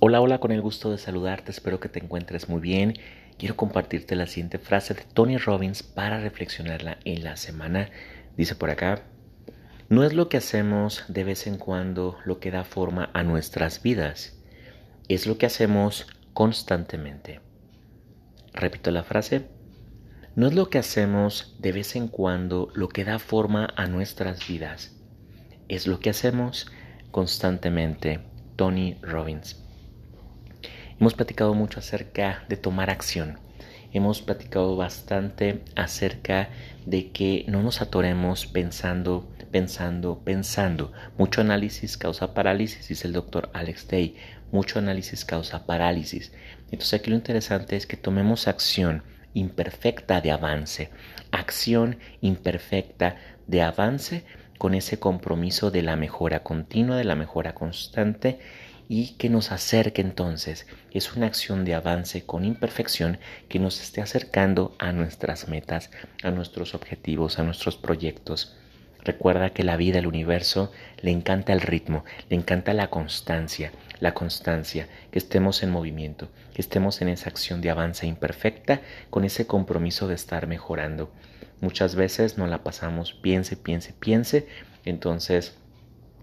Hola, hola, con el gusto de saludarte, espero que te encuentres muy bien. Quiero compartirte la siguiente frase de Tony Robbins para reflexionarla en la semana. Dice por acá, no es lo que hacemos de vez en cuando lo que da forma a nuestras vidas, es lo que hacemos constantemente. Repito la frase, no es lo que hacemos de vez en cuando lo que da forma a nuestras vidas, es lo que hacemos constantemente. Tony Robbins. Hemos platicado mucho acerca de tomar acción. Hemos platicado bastante acerca de que no nos atoremos pensando, pensando, pensando. Mucho análisis causa parálisis, dice el doctor Alex Day. Mucho análisis causa parálisis. Entonces aquí lo interesante es que tomemos acción imperfecta de avance. Acción imperfecta de avance con ese compromiso de la mejora continua, de la mejora constante y que nos acerque entonces. Es una acción de avance con imperfección que nos esté acercando a nuestras metas, a nuestros objetivos, a nuestros proyectos. Recuerda que la vida, el universo, le encanta el ritmo, le encanta la constancia, la constancia, que estemos en movimiento, que estemos en esa acción de avance imperfecta con ese compromiso de estar mejorando. Muchas veces no la pasamos, piense, piense, piense, entonces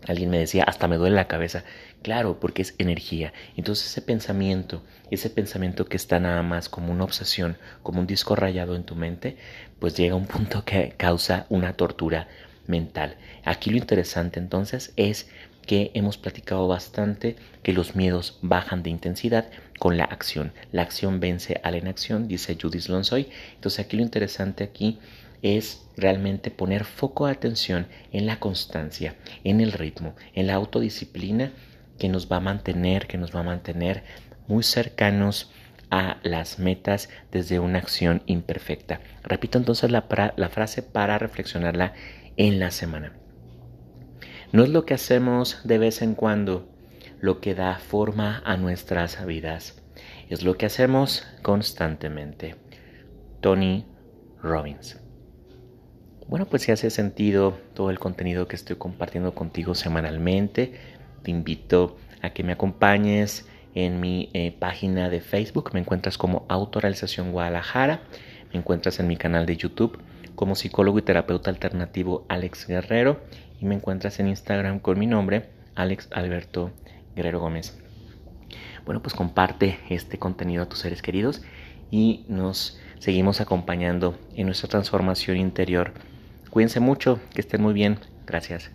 Alguien me decía, hasta me duele la cabeza. Claro, porque es energía. Entonces ese pensamiento, ese pensamiento que está nada más como una obsesión, como un disco rayado en tu mente, pues llega a un punto que causa una tortura mental. Aquí lo interesante entonces es que hemos platicado bastante que los miedos bajan de intensidad con la acción. La acción vence a la inacción, dice Judith Lonsoy. Entonces aquí lo interesante aquí es realmente poner foco de atención en la constancia, en el ritmo, en la autodisciplina que nos va a mantener, que nos va a mantener muy cercanos a las metas desde una acción imperfecta. Repito entonces la, la frase para reflexionarla en la semana. No es lo que hacemos de vez en cuando lo que da forma a nuestras vidas, es lo que hacemos constantemente. Tony Robbins. Bueno, pues si hace sentido todo el contenido que estoy compartiendo contigo semanalmente, te invito a que me acompañes en mi eh, página de Facebook. Me encuentras como Autorrealización Guadalajara. Me encuentras en mi canal de YouTube como psicólogo y terapeuta alternativo Alex Guerrero. Y me encuentras en Instagram con mi nombre, Alex Alberto Guerrero Gómez. Bueno, pues comparte este contenido a tus seres queridos y nos seguimos acompañando en nuestra transformación interior Cuídense mucho, que estén muy bien. Gracias.